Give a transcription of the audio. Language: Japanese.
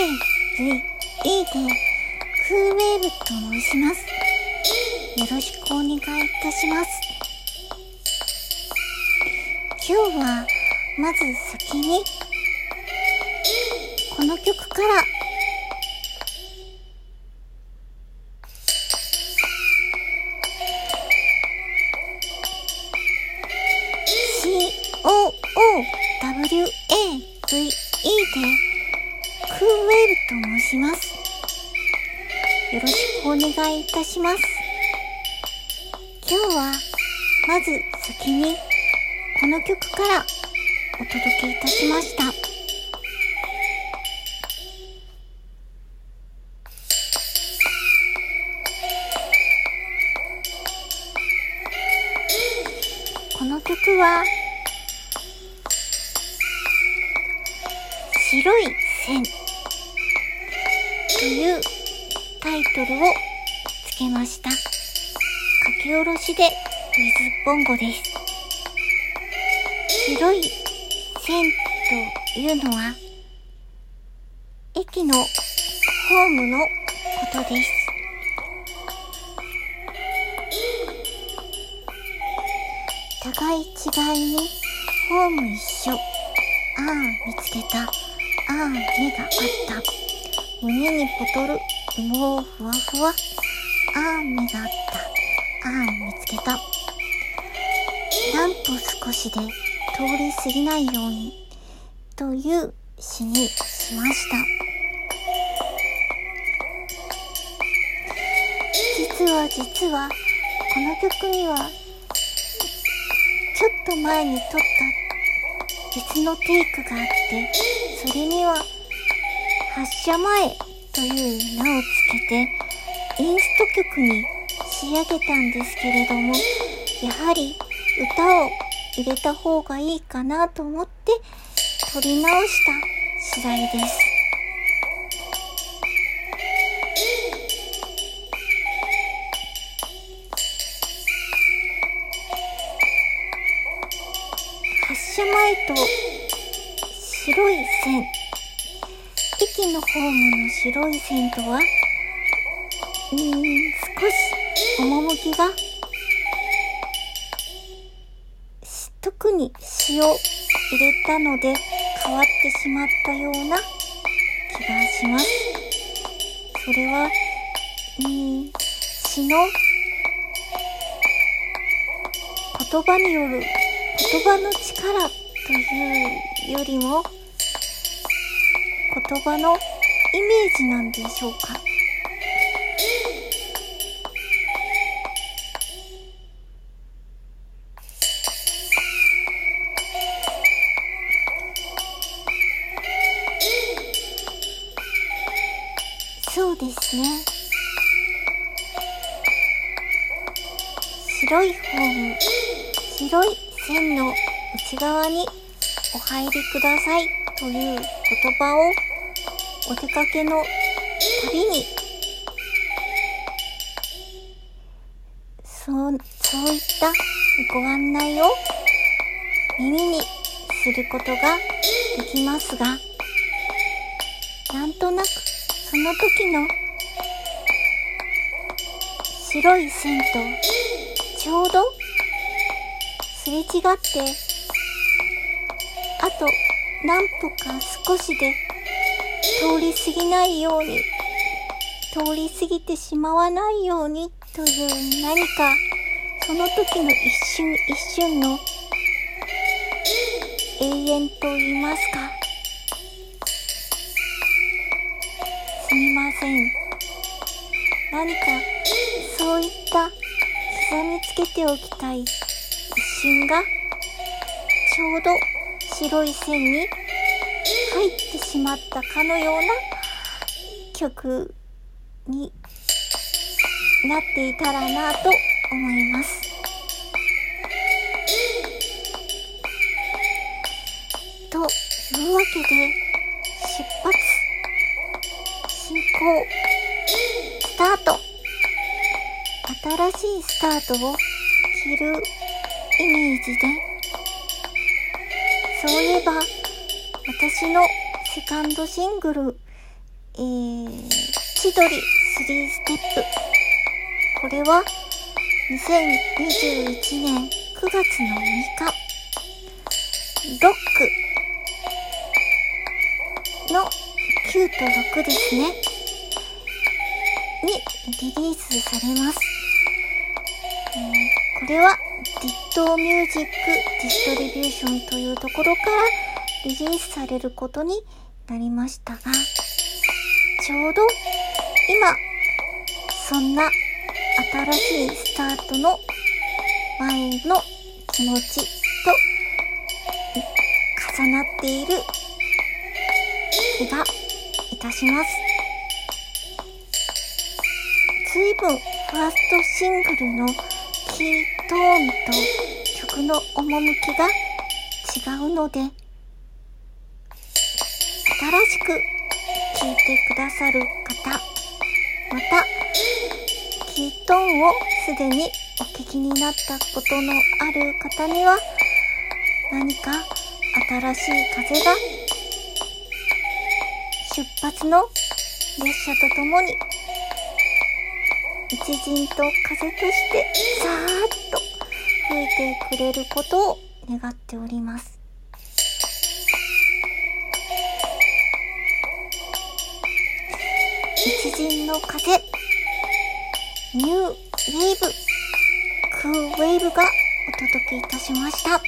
で、クーウェーブと申します。よろしくお願いいたします。今日は、まず先に、この曲から、C-O-O-W-A-V-E します。よろしくお願いいたします。今日は、まず先に、この曲からお届けいたしました。この曲は、白い線というタイトルをつけました。書き下ろしで水ボンゴです。白い線というのは、駅のホームのことです。互い違いにホーム一緒。ああ、見つけた。ああ、目があった。胸にポトル、羽毛ふわふわ。ああ、目があった。ああ、見つけた。ランプ少しで通り過ぎないように、という詩にしました。実は実は、この曲には、ちょっと前に撮った別のテイクがあって、それには、発射前という名をつけて、インスト曲に仕上げたんですけれども、やはり歌を入れた方がいいかなと思って、撮り直した次第です。発射前と白い線駅のホームの白い線とは？うーん少し趣が特に詩を入れたので変わってしまったような気がします。それはうん詩の言葉による言葉の力というよりも言葉のイメージなんでしょうか？そうですね。白いホーム白い線の内側にお入りください。という言葉をお出かけの旅に。そう、そういったご案内を耳にすることができますが、なんとなくその時の白い線とちょうどすれ違って、あと何歩か少しで通り過ぎないように、通り過ぎてしまわないようにという何か、その時の一瞬一瞬の永遠と言いますか。すみません。何か、そういった刻みつけておきたい一瞬が、ちょうど白い線に入ってしまったかのような曲になっていたらなと思います。というわけで、出発、進行、スタート、新しいスタートを切るイメージで、そういえば、私のセカンドシングル、えー、千鳥3ステップ。これは2021年9月の6日、ロックの9と6ですね。にリリースされます。えー、これはディットミュージックディストリビューションというところからリリースされることになりましたが、ちょうど今、そんな新しいスタートの前の気持ちと重なっている気がいたします。随分ファーストシングルのキートーンと曲の趣が違うので、新しく聴いてくださる方、また、キートーンをすでにお聞きになったことのある方には、何か新しい風が出発の列車とともに一陣と風としてさーっと吹いてくれることを願っております。一陣の風、ニューウェーブ、クーウェーブがお届けいたしました。